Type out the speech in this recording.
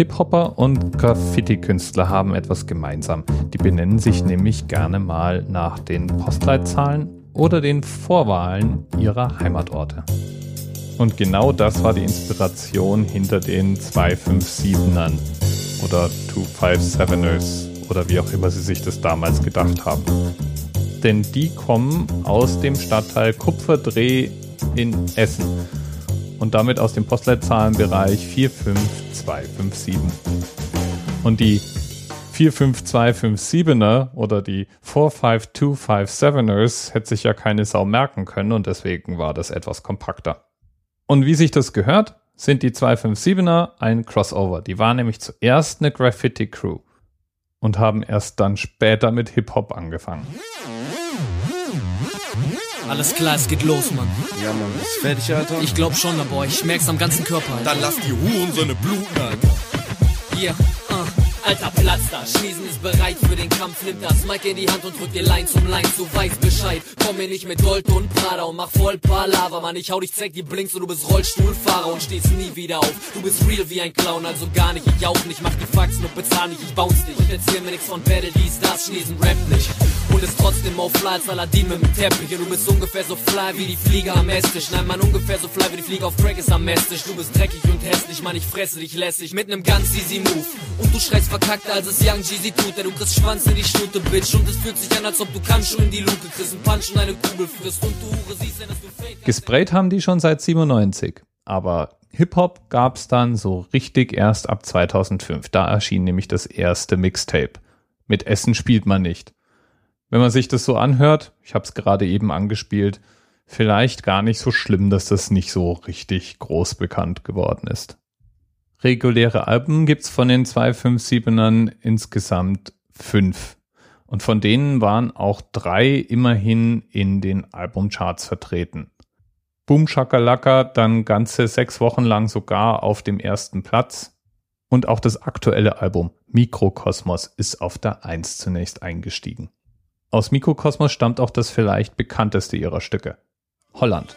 Hip-Hopper und Graffiti-Künstler haben etwas gemeinsam. Die benennen sich nämlich gerne mal nach den Postleitzahlen oder den Vorwahlen ihrer Heimatorte. Und genau das war die Inspiration hinter den 257ern oder 257ers oder wie auch immer sie sich das damals gedacht haben. Denn die kommen aus dem Stadtteil Kupferdreh in Essen und damit aus dem Postleitzahlenbereich 45257. Und die 45257er oder die 45257ers hätte sich ja keine Sau merken können und deswegen war das etwas kompakter. Und wie sich das gehört, sind die 257er ein Crossover. Die waren nämlich zuerst eine Graffiti-Crew und haben erst dann später mit Hip-Hop angefangen. Alles klar, es geht los, Mann. Ja, Mann, ist fertig, Alter? Ich glaub schon, aber ich merk's am ganzen Körper. Alter. Dann lass die Huren so eine bluten, Alter. Hier, uh. Alter, Platz da. Schniesen ist bereit für den Kampf. Nimm das Mic in die Hand und drück dir Line zum Line. Du weißt Bescheid. Komm mir nicht mit Gold und Prada und mach voll Palava, Mann. Ich hau dich, zeig die Blinks und du bist Rollstuhlfahrer und stehst nie wieder auf. Du bist real wie ein Clown, also gar nicht. Ich auch nicht. Mach die Faxen und bezahl nicht. Ich bounce dich. Und erzähl mir nix von Battle, dies, das. Schniesen, rap nicht. Und ist trotzdem auf fly als Aladdin mit dem Teppich. Und du bist ungefähr so fly wie die Flieger am Esstisch. Nein, Mann, ungefähr so fly wie die Flieger auf Crack ist am Esstisch. Du bist dreckig und hässlich, Mann. Ich fresse dich lässig mit nem ganz easy Move. Und du schreist verkackt, als es Young Jeezy tut, denn du kriegst Schwanz in die Stute, Bitch. Und es fühlt sich an, als ob du kannst schon in die Luke kriegst, einen Punch und eine Kugel frisst und du Hure siehst, denn du fake. Gesprayt haben die schon seit 97, aber Hip-Hop gab's dann so richtig erst ab 2005. Da erschien nämlich das erste Mixtape. Mit Essen spielt man nicht. Wenn man sich das so anhört, ich habe es gerade eben angespielt, vielleicht gar nicht so schlimm, dass das nicht so richtig groß bekannt geworden ist. Reguläre Alben gibt's von den 257ern insgesamt fünf. Und von denen waren auch drei immerhin in den Albumcharts vertreten. Boom Shakalaka dann ganze sechs Wochen lang sogar auf dem ersten Platz. Und auch das aktuelle Album Mikrokosmos ist auf der Eins zunächst eingestiegen. Aus Mikrokosmos stammt auch das vielleicht bekannteste ihrer Stücke. Holland.